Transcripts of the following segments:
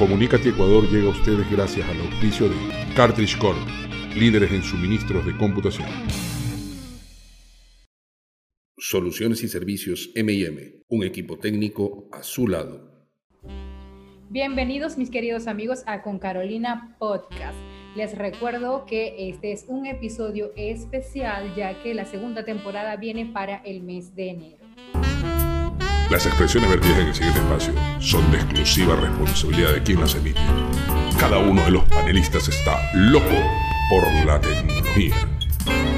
Comunícate Ecuador llega a ustedes gracias al auspicio de Cartridge Corp, líderes en suministros de computación. Soluciones y servicios MM, un equipo técnico a su lado. Bienvenidos mis queridos amigos a Con Carolina Podcast. Les recuerdo que este es un episodio especial ya que la segunda temporada viene para el mes de enero. Las expresiones vertidas en el siguiente espacio son de exclusiva responsabilidad de quien las emite. Cada uno de los panelistas está loco por la tecnología.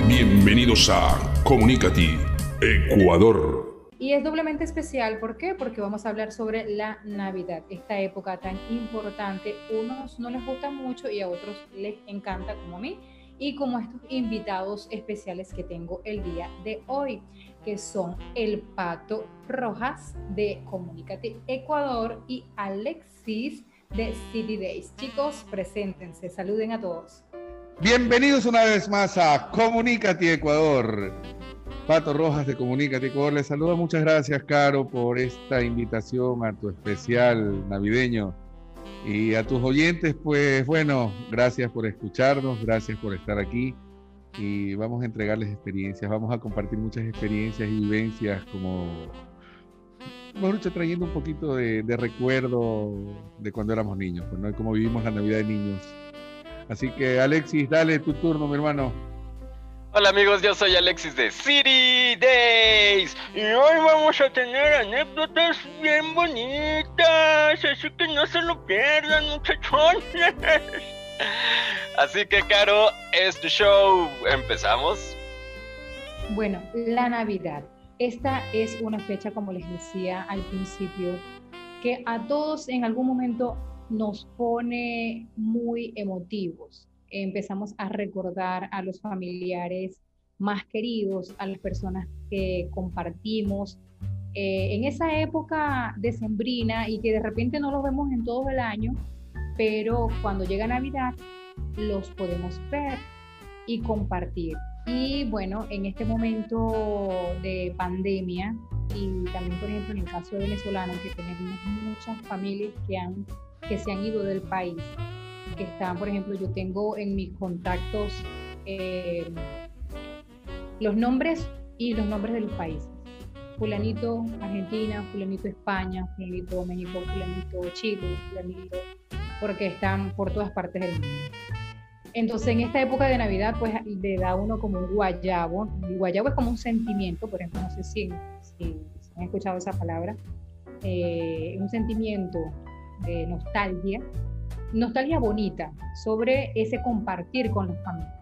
Bienvenidos a Comunicati Ecuador. Y es doblemente especial, ¿por qué? Porque vamos a hablar sobre la Navidad, esta época tan importante. Unos no les gusta mucho y a otros les encanta, como a mí, y como estos invitados especiales que tengo el día de hoy que son el Pato Rojas de Comunicate Ecuador y Alexis de City Days. Chicos, preséntense, saluden a todos. Bienvenidos una vez más a Comunicate Ecuador. Pato Rojas de Comunicate Ecuador les saluda. Muchas gracias, Caro, por esta invitación a tu especial navideño. Y a tus oyentes, pues bueno, gracias por escucharnos, gracias por estar aquí y vamos a entregarles experiencias, vamos a compartir muchas experiencias y vivencias como, mejor dicho, trayendo un poquito de, recuerdo de cuando éramos niños, pues, ¿no? cómo vivimos la Navidad de niños. Así que Alexis, dale tu turno, mi hermano. Hola amigos, yo soy Alexis de City Days y hoy vamos a tener anécdotas bien bonitas, así que no se lo pierdan muchachones. Así que, Caro, este show, empezamos. Bueno, la Navidad. Esta es una fecha, como les decía al principio, que a todos en algún momento nos pone muy emotivos. Empezamos a recordar a los familiares más queridos, a las personas que compartimos. Eh, en esa época decembrina y que de repente no los vemos en todo el año, pero cuando llega Navidad los podemos ver y compartir. Y bueno, en este momento de pandemia y también, por ejemplo, en el caso de venezolanos, que tenemos muchas familias que, han, que se han ido del país, que están, por ejemplo, yo tengo en mis contactos eh, los nombres y los nombres de los países. Fulanito Argentina, fulanito España, fulanito México, fulanito Chile, fulanito porque están por todas partes del mundo. Entonces, en esta época de Navidad, pues le da uno como un guayabo. El guayabo es como un sentimiento, por ejemplo, no sé si, si, han escuchado esa palabra, eh, un sentimiento de nostalgia, nostalgia bonita sobre ese compartir con las familias.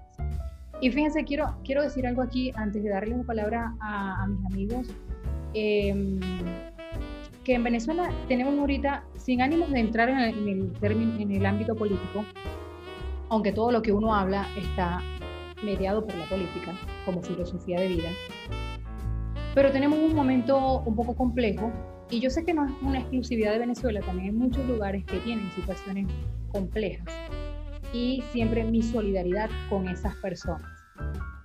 Y fíjense, quiero, quiero decir algo aquí antes de darle la palabra a, mis amigos. Eh, que en Venezuela tenemos ahorita, sin ánimos de entrar en el, en el ámbito político, aunque todo lo que uno habla está mediado por la política como filosofía de vida, pero tenemos un momento un poco complejo y yo sé que no es una exclusividad de Venezuela, también hay muchos lugares que tienen situaciones complejas y siempre mi solidaridad con esas personas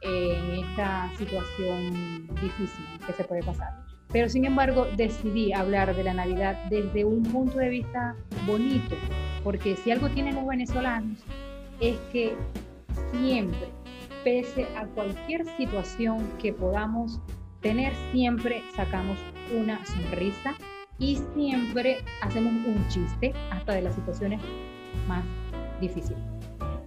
en esta situación difícil que se puede pasar. Pero sin embargo decidí hablar de la Navidad desde un punto de vista bonito, porque si algo tienen los venezolanos es que siempre, pese a cualquier situación que podamos tener, siempre sacamos una sonrisa y siempre hacemos un chiste hasta de las situaciones más difíciles.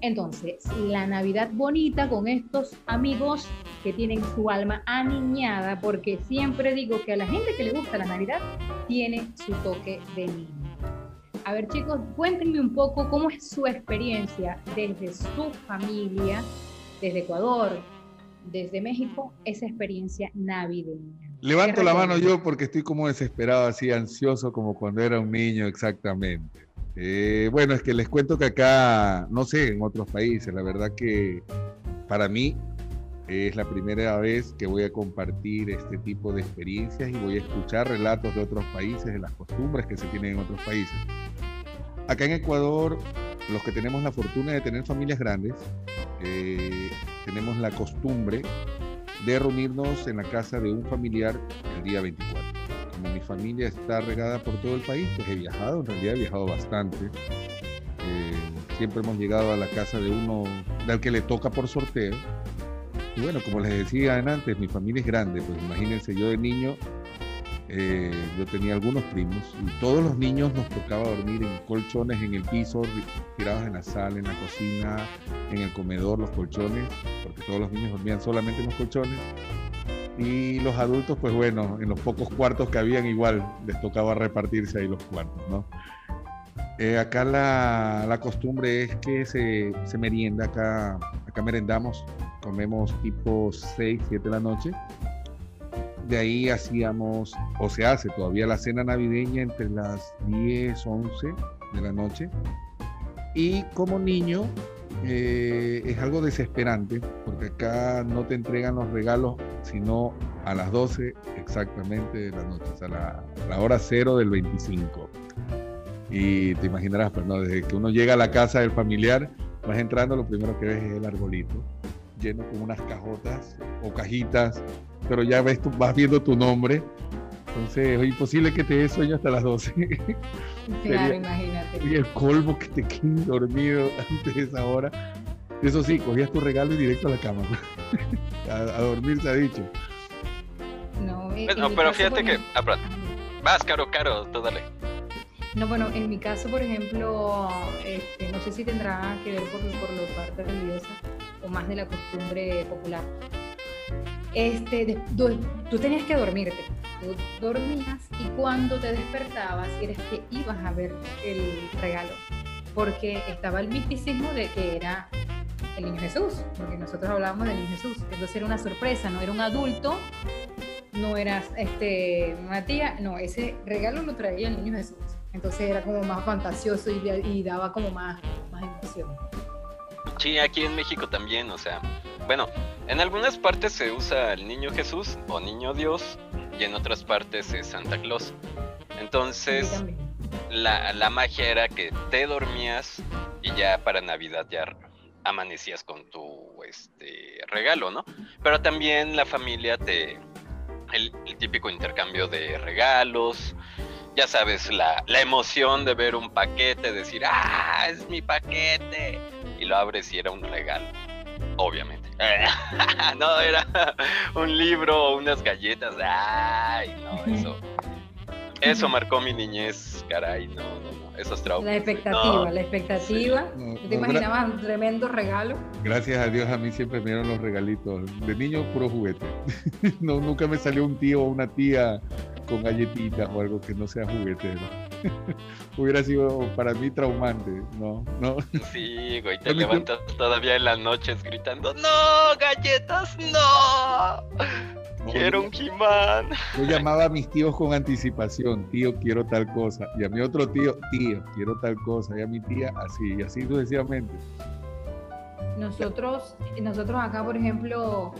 Entonces, la Navidad bonita con estos amigos que tienen su alma aniñada, porque siempre digo que a la gente que le gusta la Navidad tiene su toque de niño. A ver chicos, cuéntenme un poco cómo es su experiencia desde su familia, desde Ecuador, desde México, esa experiencia navideña. Levanto la mano yo porque estoy como desesperado, así ansioso como cuando era un niño exactamente. Eh, bueno, es que les cuento que acá, no sé, en otros países, la verdad que para mí es la primera vez que voy a compartir este tipo de experiencias y voy a escuchar relatos de otros países, de las costumbres que se tienen en otros países. Acá en Ecuador, los que tenemos la fortuna de tener familias grandes, eh, tenemos la costumbre de reunirnos en la casa de un familiar el día 24. Como mi familia está regada por todo el país, pues he viajado, en realidad he viajado bastante. Eh, siempre hemos llegado a la casa de uno, del que le toca por sorteo. Y bueno, como les decía antes, mi familia es grande, pues imagínense, yo de niño, eh, yo tenía algunos primos y todos los niños nos tocaba dormir en colchones en el piso, tirados en la sala, en la cocina, en el comedor, los colchones, porque todos los niños dormían solamente en los colchones. Y los adultos, pues bueno, en los pocos cuartos que habían igual les tocaba repartirse ahí los cuartos, ¿no? Eh, acá la, la, costumbre es que se, se, merienda, acá, acá merendamos, comemos tipo 6, 7 de la noche. De ahí hacíamos, o se hace todavía la cena navideña entre las 10, 11 de la noche. Y como niño eh, es algo desesperante, porque acá no te entregan los regalos sino a las 12 exactamente de la noche, o sea, la, la hora cero del 25. Y te imaginarás, pues, ¿no? desde que uno llega a la casa del familiar, vas entrando, lo primero que ves es el arbolito, lleno con unas cajotas o cajitas, pero ya ves, tú, vas viendo tu nombre. Entonces, es imposible que te dé sueño hasta las 12. Claro, imagínate. Y el colmo que te quedes dormido antes de esa hora. Eso sí, cogías tu regalo y directo a la cama. A, a, dormir se ha dicho. No, en, en pero fíjate que. ejemplo- Ah, perdón. Vas, caro, caro, tú dale. No, bueno, en mi caso, por ejemplo, este, no sé si tendrá que ver por, por la parte religiosa o más de la costumbre popular. Este, de- tú, tú tenías que dormirte. Tú dormías y cuando te despertabas eres que ibas a ver el regalo. Porque estaba el misticismo de que era el niño Jesús, porque nosotros hablábamos del niño Jesús. Entonces era una sorpresa, no era un adulto, no eras este, una tía, no, ese regalo lo traía el niño Jesús. Entonces era como más fantasioso y, y daba como más, más emoción. Sí, aquí en México también, o sea, bueno, en algunas partes se usa el niño Jesús o niño Dios y en otras partes es Santa Claus. Entonces, la, la magia era que te dormías y ya para Navidad ya amanecías con tu este regalo, ¿no? Pero también la familia te el, el típico intercambio de regalos, ya sabes, la, la emoción de ver un paquete, decir, ah, es mi paquete, y lo abres y era un regalo, obviamente. no, era un libro o unas galletas, ay, no, eso. Eso marcó mi niñez, caray, no, no, no, esos traumas. La expectativa, No, la expectativa. No, ¿Tú te imaginabas un tremendo regalo? Gracias a Dios a mí siempre me dieron los regalitos. De niño puro juguete. no, nunca me salió un tío o una tía con galletitas o algo que no sea juguete. ¿no? Hubiera sido para mí traumante. No, no. Sí, güey, te levantas todavía en las noches gritando, no, galletas, No, quiero un He-Man. Yo llamaba a mis tíos con anticipación, tío, quiero tal cosa. Y a mi otro tío, tío, quiero tal cosa. Y a mi tía, así, y así sucesivamente. Nosotros, nosotros acá, por ejemplo,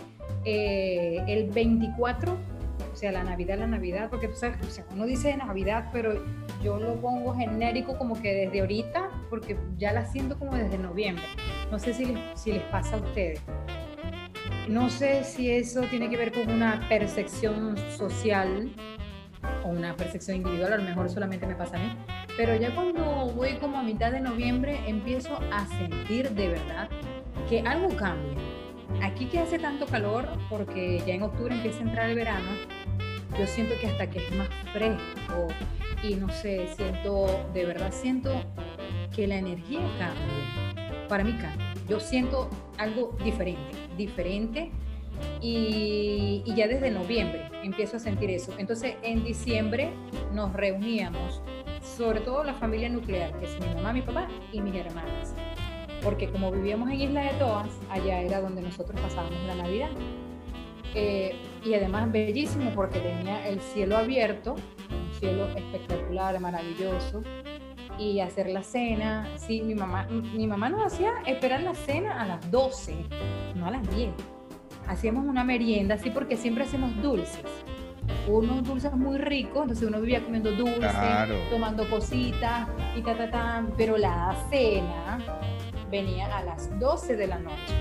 eh, el 24, o sea, la Navidad, la Navidad, porque tú sabes, o sea, uno dice Navidad, pero yo lo pongo genérico como que desde ahorita, porque ya la siento como desde noviembre. No sé si les, si les pasa a ustedes. No sé si eso tiene que ver con una percepción social o una percepción individual, a lo mejor solamente me pasa a mí, pero ya cuando voy como a mitad de noviembre empiezo a sentir de verdad que algo cambia. Aquí que hace tanto calor, porque ya en octubre empieza a entrar el verano, yo siento que hasta que es más fresco y no sé, siento, de verdad siento que la energía cambia. Para mí cambia. Yo siento algo diferente, diferente y, y ya desde noviembre empiezo a sentir eso. Entonces en diciembre nos reuníamos, sobre todo la familia nuclear, que es mi mamá, mi papá y mis hermanas porque como vivíamos en Isla de Toas, allá era donde nosotros pasábamos la Navidad. Eh, y además bellísimo porque tenía el cielo abierto, un cielo espectacular, maravilloso, y hacer la cena. Sí, mi mamá, mi mamá nos hacía esperar la cena a las 12, no a las 10. Hacíamos una merienda, así porque siempre hacemos dulces. Unos dulces muy ricos, entonces uno vivía comiendo dulces, Claro. tomando cositas y ta, ta, ta, pero la cena venía a las 12 de la noche.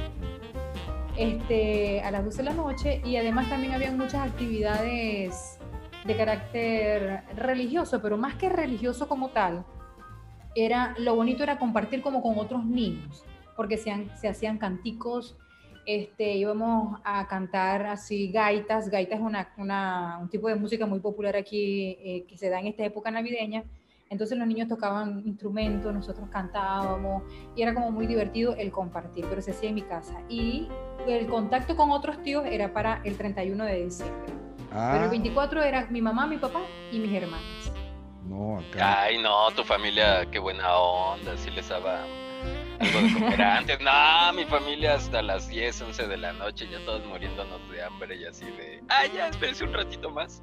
Este, a las 12 de la noche y además también había muchas actividades de carácter religioso, pero más que religioso como tal, era lo bonito era compartir como con otros niños, porque se, se hacían canticos, este, íbamos a cantar así gaitas, gaitas es una, un tipo de música muy popular aquí eh, que se da en esta época navideña, entonces los niños tocaban instrumentos, nosotros cantábamos y era como muy divertido el compartir, pero se hacía en mi casa. Y el contacto con otros tíos era para el 31 de diciembre. Pero el 24 ah. era mi mamá, mi papá y mis hermanas. No, acá. Ay, no, tu familia, qué buena onda, si les daba algo de comer antes. No, mi familia hasta las 10, 11 de la noche, ya todos muriéndonos de hambre y así de, ay, ya, espérense un ratito más.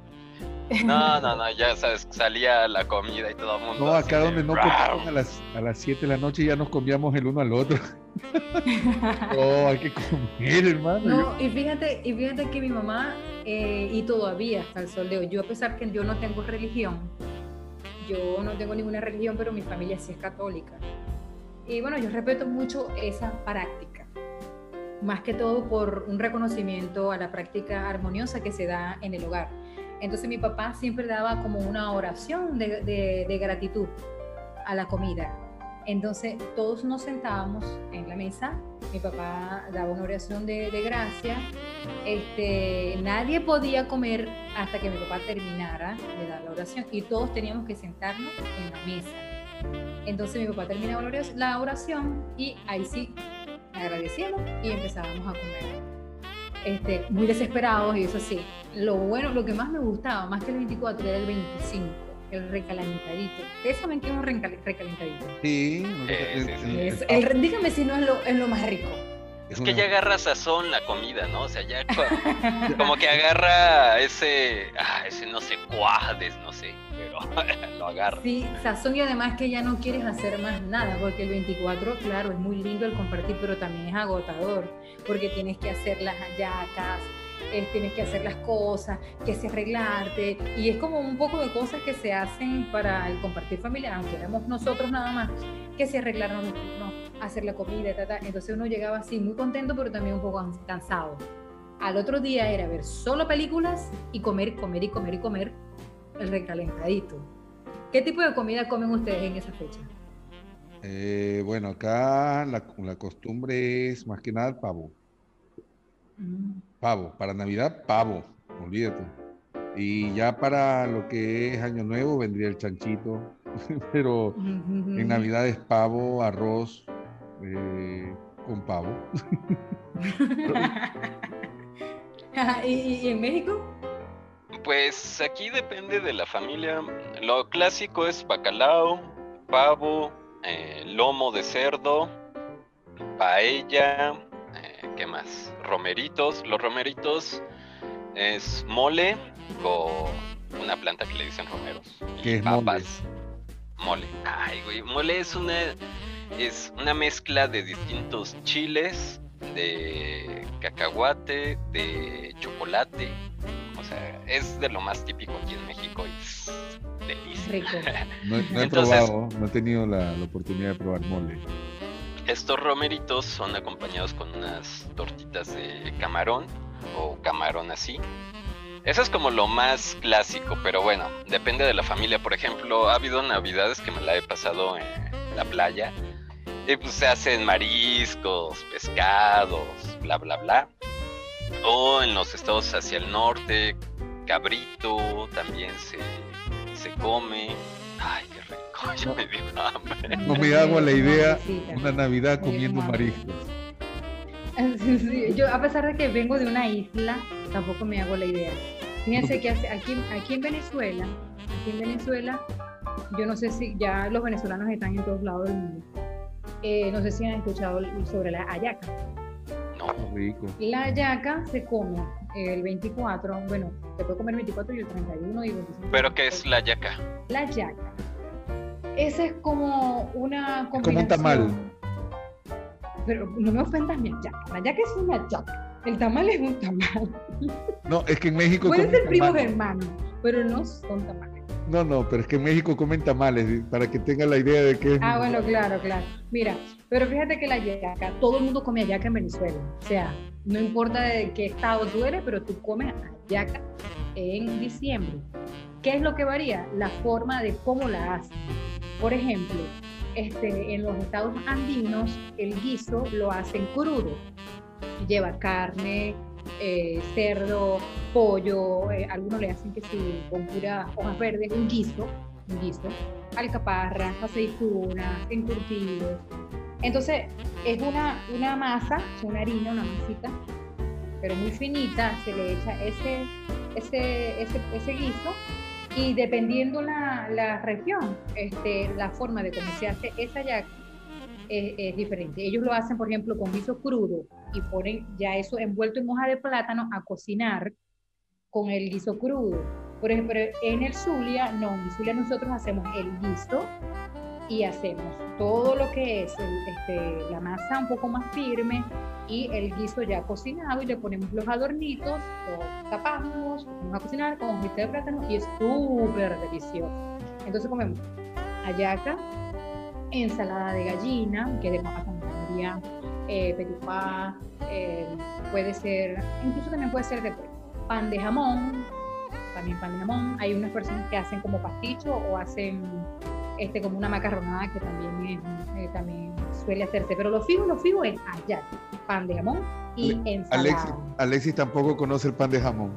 No, no, no, ya sabes, salía la comida y todo el mundo. No, acá donde no comíamos a las, a las 7 de la noche ya nos comíamos el uno al otro. no, hay que comer, hermano. No, y fíjate, y fíjate que mi mamá, eh, y todavía hasta el sol de hoy, yo a pesar que yo no tengo religión, yo no tengo ninguna religión, pero mi familia sí es católica. Y bueno, yo respeto mucho esa práctica, más que todo por un reconocimiento a la práctica armoniosa que se da en el hogar entonces mi papá siempre daba como una oración de, gratitud a la comida. Entonces todos nos sentábamos en la mesa, mi papá daba una oración de, gracia, este, nadie podía comer hasta que mi papá terminara de dar la oración y todos teníamos que sentarnos en la mesa. Entonces mi papá terminaba la oración y ahí sí agradecíamos y empezábamos a comer. Este, muy desesperados y eso sí. Lo bueno, lo que más me gustaba, más que el 24, era el 25, el recalentadito. ¿Ustedes saben qué es un recalentadito? Sí, el, dígame si no es lo, es lo más rico. Es que ya agarra sazón la comida, ¿no? O sea, ya como que agarra ese, ah, ese no sé, cuades, no sé, pero lo agarra. Sí, sazón y además que ya no quieres hacer más nada, porque el 24, claro, es muy lindo el compartir, pero también es agotador, porque tienes que hacer las hallacas, eh, tienes que hacer las cosas, que se arreglarte, y es como un poco de cosas que se hacen para el compartir familiar, aunque éramos nosotros nada más, que se arreglaron, no, hacer la comida, entonces uno llegaba así muy contento, pero también un poco cansado. Al otro día era ver solo películas y comer, comer y comer y comer el recalentadito. ¿Qué tipo de comida comen ustedes en esa fecha? Eh, bueno, acá la, la, costumbre es más que nada pavo. Mm. Pavo, para Navidad, pavo, olvídate. Y ya para lo que es Año Nuevo vendría el chanchito, pero en Navidad es pavo, arroz eh, con pavo. ¿Y, en México? Pues aquí depende de la familia. Lo clásico es bacalao, pavo, eh, lomo de cerdo, paella, ¿qué más? Romeritos. Los romeritos es mole con una planta que le dicen romeros. ¿Qué es papas. Mole? mole. Ay, güey. Mole es una, es una mezcla de distintos chiles, de cacahuate, de chocolate. O sea, es de lo más típico aquí en México y delicioso. No, he probado, no he tenido la, la oportunidad de probar mole. Estos romeritos son acompañados con unas tortitas de camarón o camarón así. Eso es como lo más clásico, pero bueno, depende de la familia. Por ejemplo, ha habido navidades que me la he pasado en la playa y pues se hacen mariscos, pescados, bla, bla, bla. O en los estados hacia el norte, cabrito también se, se come. Ay, qué rico, ya me dio hambre. No me hago la idea una Navidad comiendo mariscos. yo a pesar de que vengo de una isla, tampoco me hago la idea. Fíjense que aquí, aquí en Venezuela, aquí en Venezuela, yo no sé si ya los venezolanos están en todos lados del mundo. Eh, no sé si han escuchado sobre la ayaca. No, rico. La ayaca se come el 24, bueno, se puede comer el 24 y el 31 y el 25. ¿Pero qué es la ayaca? La ayaca. Ese es como una combinación. Como un tamal. Pero no me ofendas mi ayaca. La ayaca es una ayaca. El tamal es un tamal. No, es que en México. Pueden ser primos hermanos, pero no son tamales. No, no, pero es que en México comen tamales, para que tengan la idea de que... Ah, bueno, claro, claro. Mira, pero fíjate que la yaca, todo el mundo come yaca en Venezuela. O sea, no importa de qué estado tú eres, pero tú comes yaca en diciembre. ¿Qué es lo que varía? La forma de cómo la hacen. Por ejemplo, este, en los estados andinos el guiso lo hacen crudo. Lleva carne, eh, cerdo, pollo, eh, algunos le hacen que sí, con pura hojas verdes, un guiso, un guiso, alcaparras, aceitunas, encurtidos. Entonces, es una, una masa, una harina, una masita, pero muy finita, se le echa ese, ese, ese, ese guiso y dependiendo la, la región, este, la forma de cómo se hace esa yaca es, diferente. Ellos lo hacen, por ejemplo, con guiso crudo y ponen ya eso envuelto en hoja de plátano a cocinar con el guiso crudo. Por ejemplo, en el Zulia, no, en el Zulia nosotros hacemos el guiso y hacemos todo lo que es este, la masa un poco más firme y el guiso ya cocinado y le ponemos los adornitos, lo tapamos, vamos a cocinar con hojita de plátano y es súper delicioso. Entonces comemos ayaca, ensalada de gallina, que de papa eh, petupá, eh, puede ser, incluso también puede ser de pan de jamón, también pan de jamón. Hay unas personas que hacen como pasticho o hacen este, como una macarronada que también, eh, también suele hacerse. Pero lo fijo, lo fijo es allá, pan de jamón y ensalada. Alexis, Alexis tampoco conoce el pan de jamón.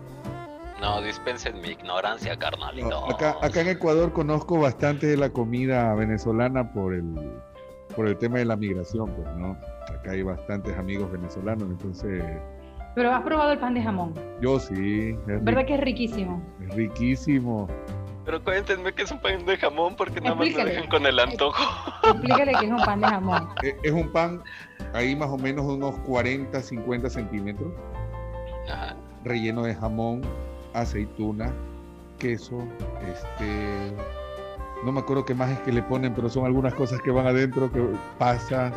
No, dispensen mi ignorancia, carnalito. acá, acá en Ecuador conozco bastante de la comida venezolana por el, por el tema de la migración, pues, ¿no? Acá hay bastantes amigos venezolanos, entonces... Pero has probado el pan de jamón. Yo sí. Es ¿Verdad que es riquísimo? Es riquísimo. Pero cuéntenme que es un pan de jamón porque nada más me dejan con el antojo. Explícale que es un pan de jamón. Es un pan ahí más o menos unos 40, 50 centímetros. Ajá. Relleno de jamón, aceituna, queso, este, no me acuerdo qué más es que le ponen, pero son algunas cosas que van adentro, que pasas.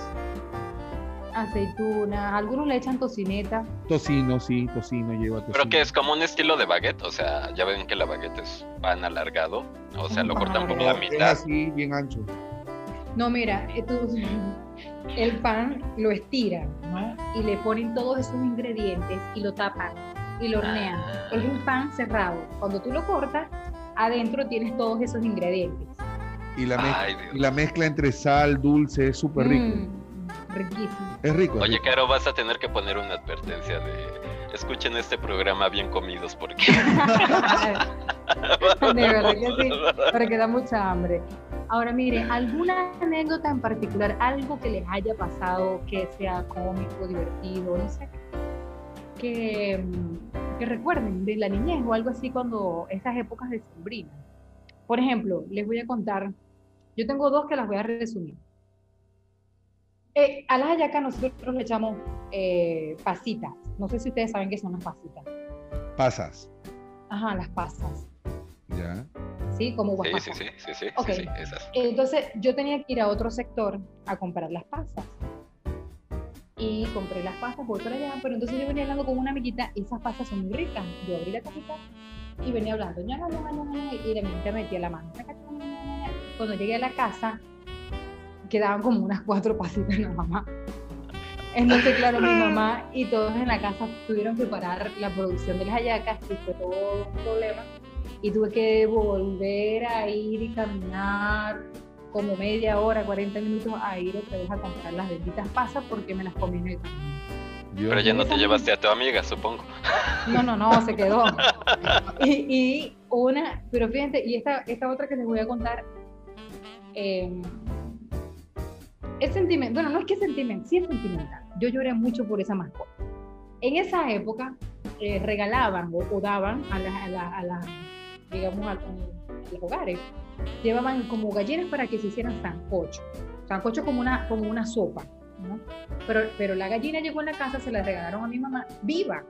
Aceitunas, algunos le echan tocineta. Tocino, sí, tocino lleva tocino. Pero que es como un estilo de baguette, o sea, ya ven que la baguette es pan alargado, o sea, lo cortan por la mitad. Es así, bien ancho. No, mira, eh, el pan lo estiran, ¿no? Y le ponen todos esos ingredientes y lo tapan y lo hornean. Ah. Es un pan cerrado. Cuando tú lo cortas, adentro tienes todos esos ingredientes. Y la, mezcla, y la mezcla entre sal, dulce, es súper rico. Mm, riquísimo. Es rico. Oye, Caro, vas a tener que poner una advertencia de escuchen este programa bien comidos porque... de verdad que sí, porque da mucha hambre. Ahora mire, ¿alguna anécdota en particular, algo que les haya pasado que sea cómico, divertido, no sé, que, que, recuerden de la niñez o algo así cuando esas épocas de sombrina. Por ejemplo, les voy a contar, yo tengo dos que las voy a resumir. Eh, a las hallacas nosotros le echamos eh, pasitas. No sé si ustedes saben qué son las pasitas. Pasas. Ajá, las pasas. Ya. Sí, como guapas. Sí, sí, sí, sí, sí, Entonces yo tenía que ir a otro sector a comprar las pasas y compré las pastas, voy para allá, pero entonces yo venía hablando con una amiguita, y esas pastas son muy ricas. Yo abrí la cajita y venía hablando, y de repente metía la mano. Cuando llegué a la casa, quedaban como unas cuatro pasitas nada más. Entonces, claro, mi mamá y todos en la casa tuvieron que parar la producción de las hallacas y fue todo un problema. Y tuve que volver a ir y caminar como media hora, 40 minutos a ir otra vez a comprar las benditas pasas porque me las comí en el camino. Pero ya no te llevaste a tu amiga, supongo. No, no, no, se quedó. Y, una, pero fíjense, y esta, esta otra que les voy a contar, eh, es sentimental, bueno, no es que es sentimental, sí es sentimental. Yo lloré mucho por esa mascota. En esa época eh, regalaban o, daban a las, a, la, digamos, a los hogares llevaban como gallinas para que se hicieran sancocho. Sancocho como una, como una sopa, ¿no? Pero, pero la gallina llegó en la casa, se la regalaron a mi mamá viva.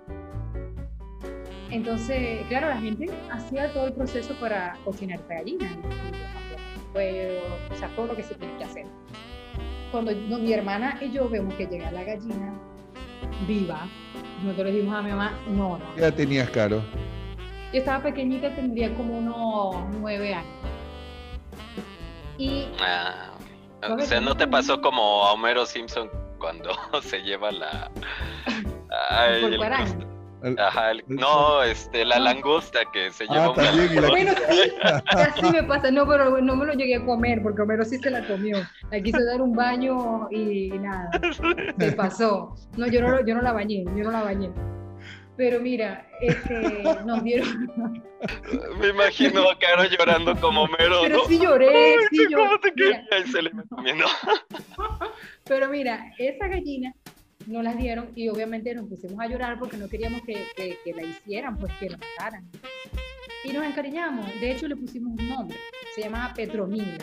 Entonces, claro, la gente hacía todo el proceso para cocinar esta gallina. o sea, todo lo que se tiene que hacer. Cuando mi hermana y yo vemos que llega la gallina viva, nosotros le dijimos a mi mamá, no, no. Ya tenías caro. Yo estaba pequeñita, tendría como unos nueve años. Y Ah, A o sea, ¿cómo ¿no te pasó como a Homero Simpson cuando se lleva la... Ay, el El- Ajá, el- el- no, este, la No. langosta que se Ah, una... también. La... Bueno, sí, casi me pasa. No, pero no me lo llegué a comer porque Homero sí se la comió. Le quiso dar un baño y nada, se pasó. No, yo no, yo no la bañé, yo no la bañé. Pero mira, este, nos dieron. Me imagino a Caro llorando como Homero, Pero ¿no? sí lloré, sí lloré. ¿Cómo te Mira. Pero mira, esa gallina nos las dieron y obviamente nos pusimos a llorar porque no queríamos que, que- la hicieran, pues que la mataran. Y nos encariñamos. De hecho, le pusimos un nombre. Se llamaba Petronila.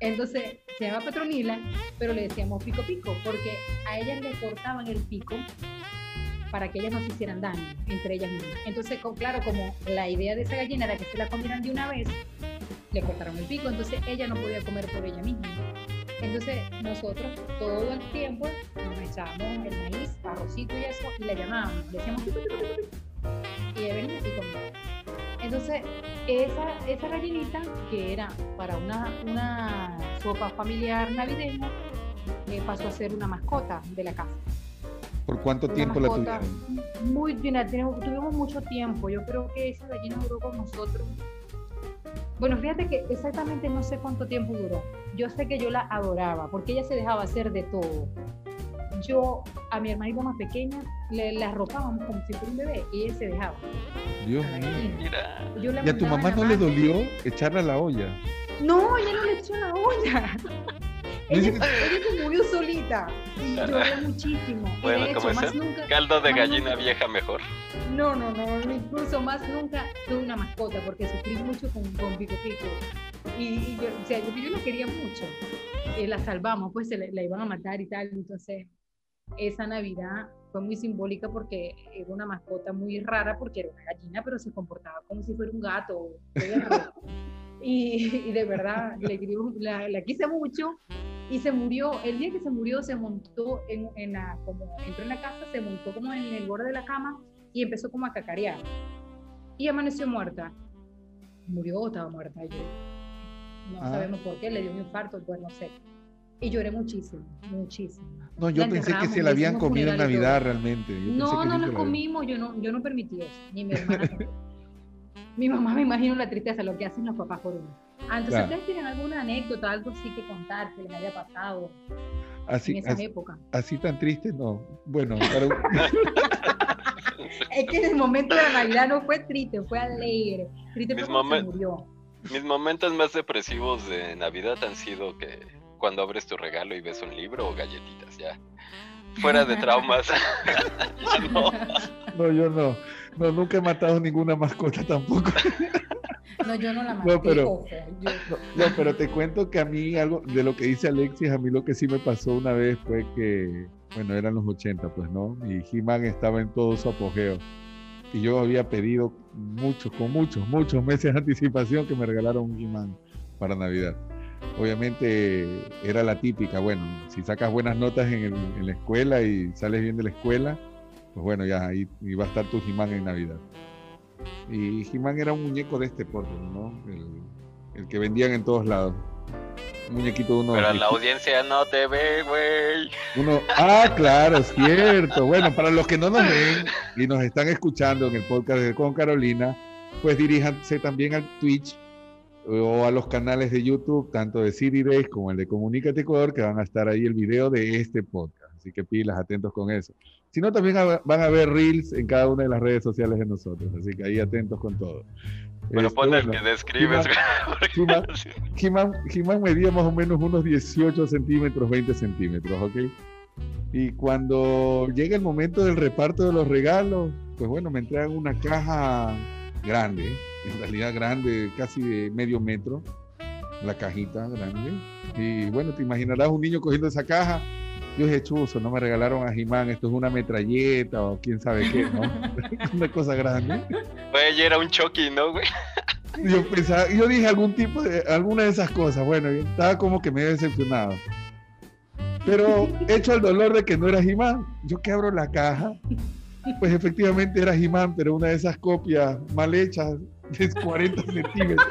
Entonces, se llama Petronila, pero le decíamos pico pico porque a ellas le cortaban el pico para que ellas no se hicieran daño entre ellas mismas. Entonces, claro, como la idea de esa gallina era que se la comieran de una vez, le cortaron el pico, entonces ella no podía comer por ella misma. Entonces nosotros todo el tiempo nos echábamos el maíz, arrocito y eso, y la llamábamos, le decíamos y ella venía y comía. Entonces, esa, esa gallinita, que era para una, una sopa familiar navideña, eh, pasó a ser una mascota de la casa. ¿Por cuánto Una tiempo la tuvieron? Muy, tenemos- tuvimos mucho tiempo. Yo creo que esa gallina duró con nosotros. Bueno, fíjate que exactamente no sé cuánto tiempo duró. Yo sé que yo la adoraba porque ella se dejaba hacer de todo. Yo a mi hermanita más pequeña le la arropábamos como si fuera un bebé y ella se dejaba. Dios a mío. gallina. Mira. Yo la ¿Y a tu mamá no le dolió echarla a la olla? No, ella no le echó la olla. Ella, se murió solita y lloré muchísimo. Y Bueno, de como hecho, más nunca, Caldo de gallina nunca- vieja mejor. No, no, no, incluso más nunca tuve una mascota porque sufrí mucho con, con Pico Pico. Y, y yo, o sea, yo, yo la quería mucho. Eh, la salvamos, pues se la, la iban a matar y tal. Entonces, esa Navidad fue muy simbólica porque era una mascota muy rara porque era una gallina, pero se comportaba como si fuera un gato. y, y de verdad, le la, la quise mucho y se murió. El día que se murió, se montó en, en la, como entró en la casa, se montó como en el borde de la cama y empezó como a cacarear. Y amaneció muerta. Murió o estaba muerta. Yo, no Ah. sabemos por qué, le dio un infarto, pues no sé. Y lloré muchísimo, muchísimo. No, yo pensé que se la habían comido en Navidad todo. realmente. Yo No, no se la- comimos, yo no, yo no permití eso, ni mi hermana. Mi mamá me imagino la tristeza, lo que hacen los papás por uno. Ah, entonces Claro. ustedes tienen alguna anécdota, algo así que contar que les haya pasado Así, en esas así, épocas. así tan triste, no. Bueno, para Es que en el momento de la Navidad no fue triste, fue alegre. Triste Mis momen- murió. Mis momentos más depresivos de Navidad han sido que cuando abres tu regalo y ves un libro o galletitas, ya. Fuera de traumas. Ya no. no, yo no. No, nunca he matado ninguna mascota tampoco. No, yo no la maté, pero- ojo, yo- No, no, pero te cuento que a mí algo de lo que dice Alexis, a mí lo que sí me pasó una vez fue que, bueno, eran los 80, pues, ¿no? Y He-Man estaba en todo su apogeo. Y yo había pedido muchos, con muchos, muchos meses de anticipación que me regalaron un He-Man para Navidad. Obviamente era la típica, bueno, si sacas buenas notas en, el- en la escuela y sales bien de la escuela, pues bueno, ya ahí iba a estar tu He-Man en Navidad. Y He-Man era un muñeco de este porte, ¿no? El, el que vendían en todos lados. Un muñequito de uno. Pero la audiencia no te ve, güey. uno ah, claro, cierto. Bueno, para los que no nos ven y nos están escuchando en el podcast de Con Carolina, pues diríjanse también al Twitch o a los canales de YouTube, tanto de City Days como el de Comunícate Ecuador, que van a estar ahí el video de este podcast. Así que pilas, atentos con eso. Si no, también van a ver Reels en cada una de las redes sociales de nosotros. Así que ahí atentos con todo. Pero Este, pon el bueno, que describes, He-Man medía más o menos unos 18 centímetros, 20 centímetros, ¿ok? Y cuando llega el momento del reparto de los regalos, pues bueno, me entregan una caja grande, en realidad grande, casi de medio metro, la cajita grande. Y bueno, te imaginarás un niño cogiendo esa caja. Yo dije, chuzo, no me regalaron a He-Man, esto es una metralleta o quién sabe qué, ¿no? una cosa grande. Güey, era un Chucky, ¿no, güey? Yo pensaba, yo dije algún tipo de, alguna de esas cosas. Bueno, yo estaba como que medio decepcionado. Pero hecho el dolor de que no era He-Man, yo que abro la caja Pues efectivamente era Jimán, pero una de esas copias mal hechas de 40 centímetros.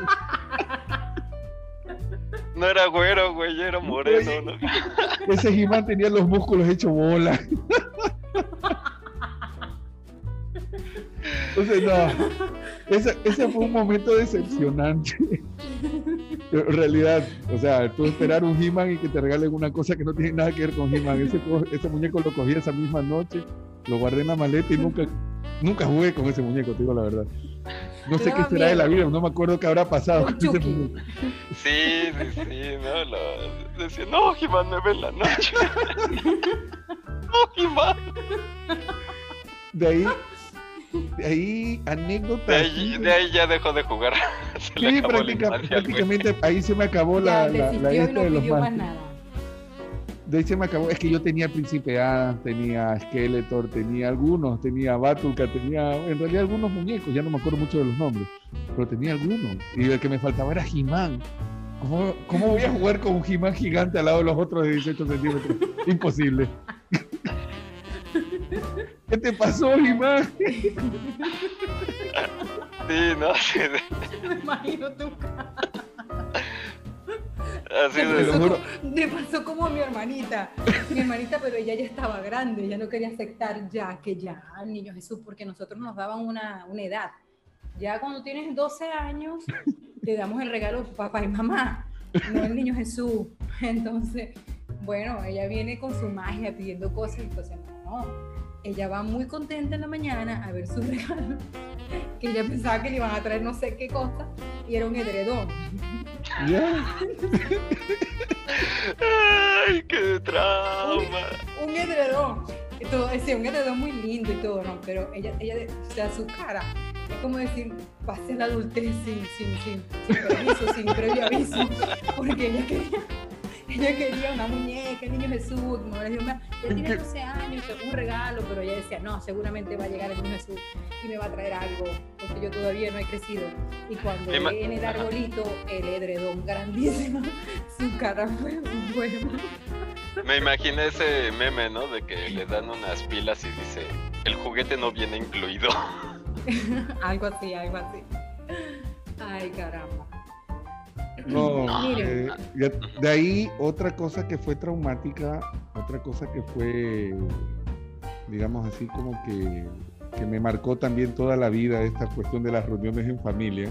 No era güero, güey, era moreno, ¿no? Ese Jimán tenía los músculos hechos bola. Entonces, no, ese, ese fue un momento decepcionante. Pero en realidad, o sea, tú esperar un He-Man y que te regalen una cosa que no tiene nada que ver con He-Man. Ese, ese muñeco lo cogí esa misma noche, lo guardé en la maleta y nunca, nunca jugué con ese muñeco, te digo la verdad. No sé qué será de la vida, no me acuerdo qué habrá pasado con ese muñeco. Sí, sí, sí, no, lo... decía, no, Jimán, me ve en la noche. no, Jimán. De ahí, de ahí, anécdota. De ahí, de ahí ya dejó de jugar. Se Sí, la práctica- prácticamente ahí se me acabó la, ya la, la y esta no de los más nada. De ahí se me acabó. Es que yo tenía Príncipe Adam, tenía Skeletor, tenía algunos, tenía Batulka, tenía en realidad algunos muñecos, ya no me acuerdo mucho de los nombres, pero tenía algunos. Y el que me faltaba era He-Man. ¿Cómo, ¿Cómo voy a jugar con un He-Man gigante al lado de los otros de 18 centímetros? Imposible. ¿Qué te pasó, He-Man? Sí, no, de... Me imagino tu cara. Así lo de... pasó, juro. como, me pasó como a mi hermanita. Mi hermanita, pero ella ya estaba grande, ya no quería aceptar ya que ya, niño Jesús, porque nosotros nos daban una, una edad. Ya cuando tienes 12 años, te damos el regalo papá y mamá, no el niño Jesús. Entonces, bueno, ella viene con su magia pidiendo cosas, entonces no. Ella va muy contenta en la mañana a ver su regalo, que ella pensaba que le iban a traer no sé qué cosa, y era un edredón. Ay, qué trauma. un edredón. Y todo, sí, un edredón muy lindo y todo, ¿no? Pero ella, ella, o sea, su cara, es como decir, pase la adultez sin, sin, sin, sin permiso, sin previo aviso, porque ella quería, ella quería una muñeca, niño Jesús, como le dijo, "Ma, ya tiene 12 años, un regalo, pero ella decía, no, seguramente va a llegar el niño Jesús y me va a traer algo, porque yo todavía no he crecido. Y cuando ve en el arbolito el edredón grandísimo, su cara fue huevo. Me imaginé ese meme, ¿no? De que le dan unas pilas y dice, el juguete no viene incluido. algo así, algo así. Ay, caramba. No, eh, de ahí otra cosa que fue traumática, otra cosa que fue, digamos así, como que, que me marcó también toda la vida esta cuestión de las reuniones en familia.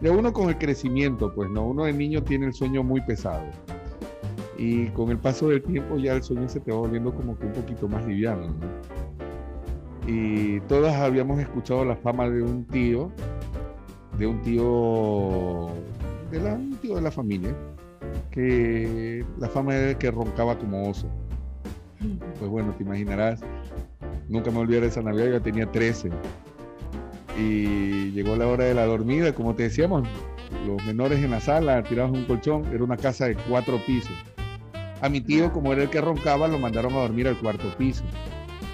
Ya uno con el crecimiento, pues no, uno de niño tiene el sueño muy pesado. Y con el paso del tiempo ya el sueño se te va volviendo como que un poquito más liviano, ¿no? Y todas habíamos escuchado la fama de un tío, de un tío de la, un tío de la familia, que la fama era que roncaba como oso. Pues bueno, te imaginarás, nunca me olvidaré esa Navidad, yo tenía 13. Y llegó la hora de la dormida, como te decíamos, los menores en la sala, tirados en un colchón, era una casa de cuatro pisos. A mi tío, como era el que roncaba, lo mandaron a dormir al cuarto piso.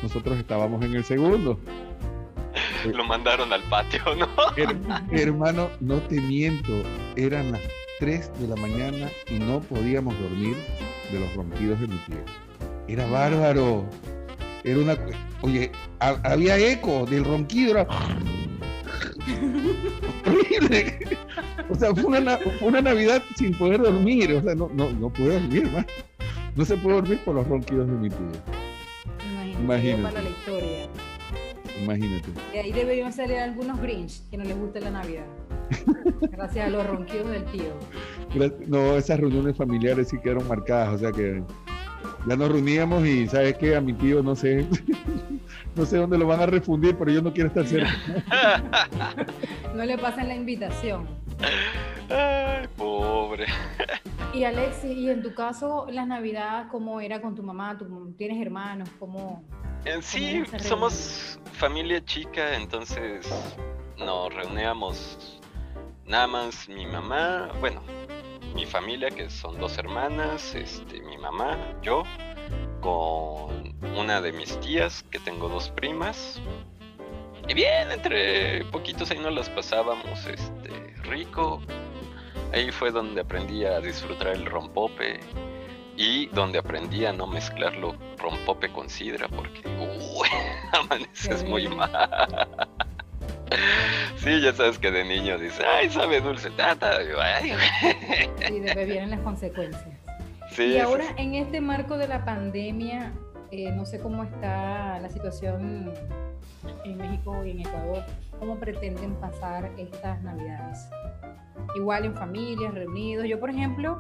Nosotros estábamos en el segundo. Lo mandaron al patio, ¿no? Her- hermano, no te miento, eran las 3 de la mañana y no podíamos dormir de los ronquidos de mi tío. Era bárbaro. Era una. Oye, ha- había eco del ronquido. Era... Horrible. O sea, fue una, na- fue una Navidad sin poder dormir. O sea, no, no, no pude dormir más. No se puede dormir por los ronquidos de mi tío. Imagínate, Imagínate. para la historia. Imagínate. De ahí deberían salir algunos Grinch que no les guste la Navidad. Gracias a los ronquidos del tío. No, esas reuniones familiares sí quedaron marcadas, o sea que ya nos reuníamos y sabes qué, a mi tío no sé, no sé dónde lo van a refundir, pero yo no quiero estar cerca. No le pasen la invitación. Ay, pobre. Y Alexi, ¿y en tu caso la Navidad cómo era con tu mamá? ¿Tú tienes hermanos? ¿Cómo? En sí, somos familia chica, entonces nos reuníamos nada más mi mamá, bueno, mi familia, que son dos hermanas, este, mi mamá, yo, con una de mis tías, que tengo dos primas. Y bien, entre poquitos ahí nos las pasábamos, este, rico. Ahí fue donde aprendí a disfrutar el rompope y donde aprendí a no mezclarlo rompope con sidra porque uy, amaneces muy mal. Sí, ya sabes que de niño dice, ay, sabe dulce, tata. Y después vienen las consecuencias. y ahora, en este marco de la pandemia, eh, no sé cómo está la situación en México y en Ecuador, cómo pretenden pasar estas navidades. Igual en familias, reunidos. Yo, por ejemplo,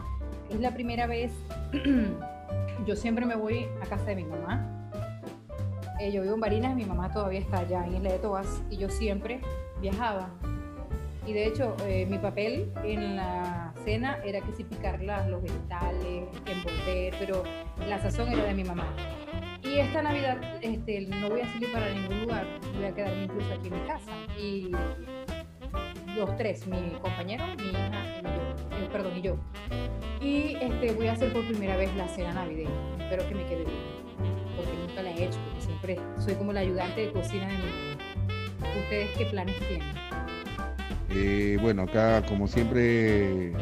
es la primera vez, yo siempre me voy a casa de mi mamá. Eh, yo vivo en Barinas, mi mamá todavía está allá en Isla de Tobas y yo siempre viajaba. Y de hecho, eh, mi papel en la cena era que sí picar los vegetales, envolver, pero la sazón era de mi mamá. Y esta Navidad este, no voy a salir para ningún lugar, voy a quedarme incluso aquí en mi casa. Y los tres, mi compañero, mi hija y yo, eh, perdón, y yo. Y este, voy a hacer por primera vez la cena navideña. Espero que me quede bien, porque nunca la he hecho, porque siempre soy como la ayudante de cocina de mi. ¿Ustedes qué planes tienen? Eh, bueno, acá como siempre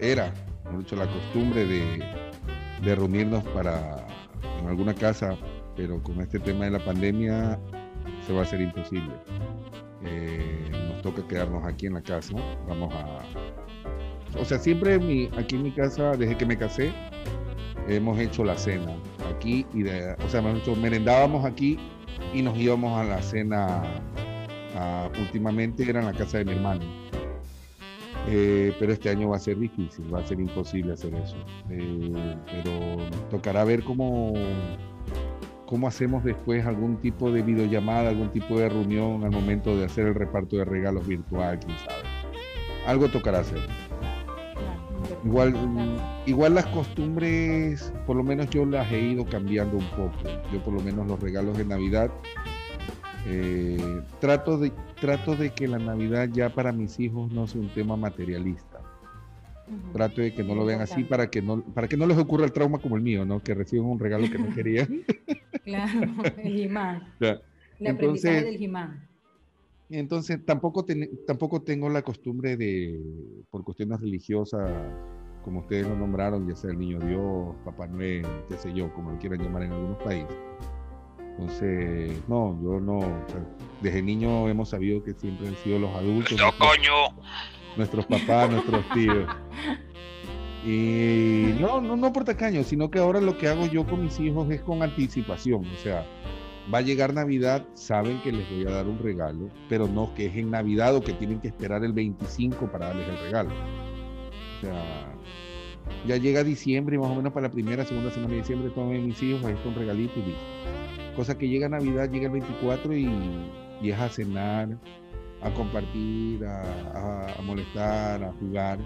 era, dicho, la costumbre de reunirnos para en alguna casa, pero con este tema de la pandemia se va a hacer imposible. Eh, nos toca quedarnos aquí en la casa. Vamos a. O sea, siempre mi, aquí en mi casa, desde que me casé, hemos hecho la cena aquí y o sea, nosotros merendábamos aquí y nos íbamos a la cena. últimamente era en la casa de mi hermano. Eh, pero este año va a ser difícil, va a ser imposible hacer eso. Eh, pero tocará ver cómo, cómo hacemos después algún tipo de videollamada, algún tipo de reunión al momento de hacer el reparto de regalos virtual, quién sabe. Algo tocará hacer. Igual, igual las costumbres, por lo menos yo las he ido cambiando un poco. Yo por lo menos los regalos de Navidad eh, trato, de, trato de que la Navidad ya para mis hijos no sea un tema materialista. Trato de que no lo vean así para que no, para que no les ocurra el trauma como el mío, ¿no? Que reciben un regalo que no querían. claro, el imán. La entonces, del imán. Entonces, tampoco, tampoco tengo la costumbre de, por cuestiones religiosas, como ustedes lo nombraron, ya sea el Niño Dios, Papá Noel, qué sé yo, como lo quieran llamar en algunos países. Entonces, no, yo no. desde niño hemos sabido que siempre han sido los adultos. ¡No, coño! nuestros papás, nuestros tíos. Y no, no, no por tacaño, sino que ahora lo que hago yo con mis hijos es con anticipación. O sea, va a llegar Navidad, saben que les voy a dar un regalo, pero no que es en Navidad o que tienen que esperar el 25 para darles el regalo. O sea, ya llega diciembre y más o menos para la primera, segunda semana de diciembre tomen mis hijos, ahí está un regalito y listo. Cosa que llega Navidad, llega el 24 y, y es a cenar, a compartir, a, molestar, a jugar.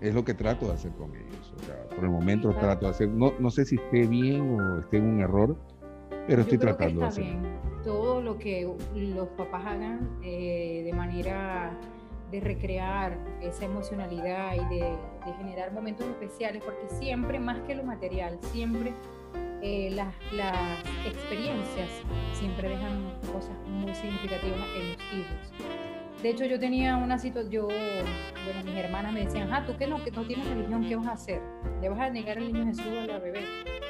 Es lo que trato de hacer con ellos. por el momento trato de hacer, no, no sé si esté bien o esté en un error, pero estoy tratando de hacer. Bien. Todo lo que los papás hagan eh, de manera de recrear esa emocionalidad y de, de, generar momentos especiales, porque siempre, más que lo material, siempre eh, las, experiencias siempre dejan cosas muy significativas en los hijos. De hecho, yo tenía una situación, yo, bueno, mis hermanas me decían, ah, tú que no, que no tienes religión, ¿qué vas a hacer? ¿Le vas a negar al niño Jesús a la bebé?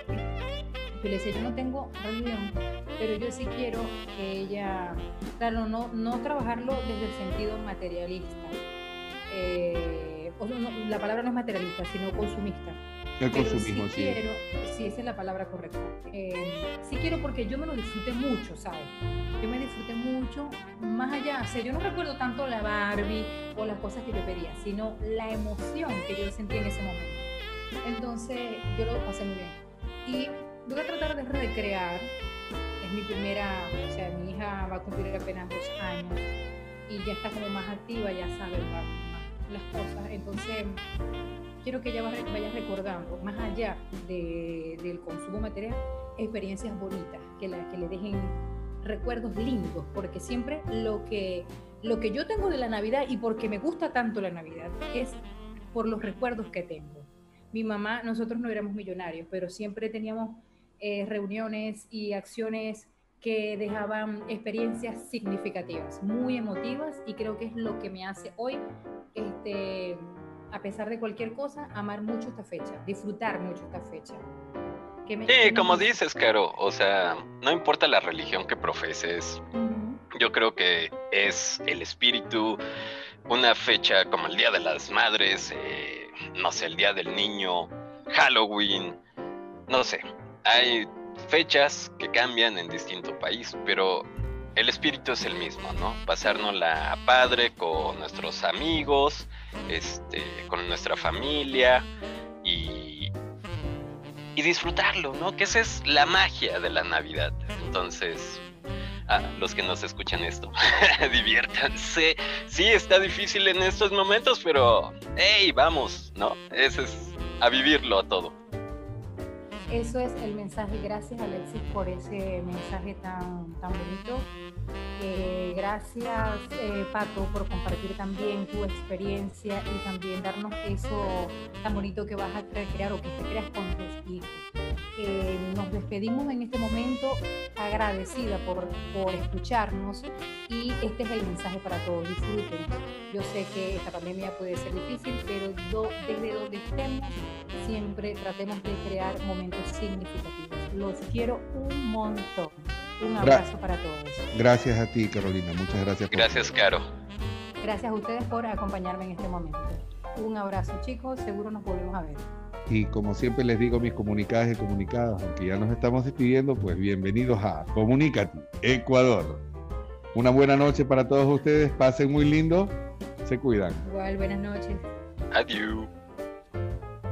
Yo le decía, yo no tengo religión, pero yo sí quiero que ella, claro, no, no trabajarlo desde el sentido materialista. Eh, la palabra no es materialista, sino consumista el consumismo, sí. Quiero, sí, esa es la palabra correcta. Eh, sí quiero porque yo me lo disfruté mucho, ¿sabes? Yo me disfruté mucho, más allá, o sea, yo no recuerdo tanto la Barbie o las cosas que yo pedía, sino la emoción que yo sentí en ese momento. Entonces, yo lo pasé muy bien. Y voy a tratar de recrear, es mi primera, o sea, mi hija va a cumplir apenas dos años y ya está como más activa, ya sabe las cosas. Entonces, quiero que ella vaya recordando, más allá del consumo material, experiencias bonitas, que, la, que le dejen recuerdos lindos, porque siempre lo que, lo que yo tengo de la Navidad y porque me gusta tanto la Navidad es por los recuerdos que tengo. Mi mamá, nosotros no éramos millonarios, pero siempre teníamos eh, reuniones y acciones que dejaban experiencias significativas, muy emotivas y creo que es lo que me hace hoy este, a pesar de cualquier cosa, amar mucho esta fecha, disfrutar mucho esta fecha. sí, como dices, Caro, o sea, no importa la religión que profeses, yo creo que es el espíritu, una fecha como el Día de las Madres, eh, no sé, el Día del Niño, Halloween, no sé, hay fechas que cambian en distinto país, pero el espíritu es el mismo, ¿no? Pasárnosla padre con nuestros amigos, este, con nuestra familia y, y disfrutarlo, ¿no? Que esa es la magia de la Navidad. Entonces, los que nos escuchan esto, diviértanse. Sí, está difícil en estos momentos, pero hey, vamos, ¿no? Ese es a vivirlo a todo. Eso es el mensaje. Gracias Alexis por ese mensaje tan, tan bonito. Eh, gracias eh, por compartir también tu experiencia y también darnos eso tan bonito que vas a crear o que te creas con tus hijos. Eh, nos despedimos en este momento agradecida por, por escucharnos y este es el mensaje para todos, disfruten. Yo sé que esta pandemia puede ser difícil, pero desde donde estemos siempre tratemos de crear momentos significativos. Los quiero un montón. Un abrazo para todos. Gracias a ti, Carolina. Muchas gracias. gracias, Caro. Gracias a ustedes por acompañarme en este momento. Un abrazo, chicos. Seguro nos volvemos a ver. Y como siempre les digo a mis comunicadas y comunicados, aunque ya nos estamos despidiendo, pues bienvenidos a Comunícate, Ecuador. Una buena noche para todos ustedes, pasen muy lindo, se cuidan. Igual, buenas noches. Adiós.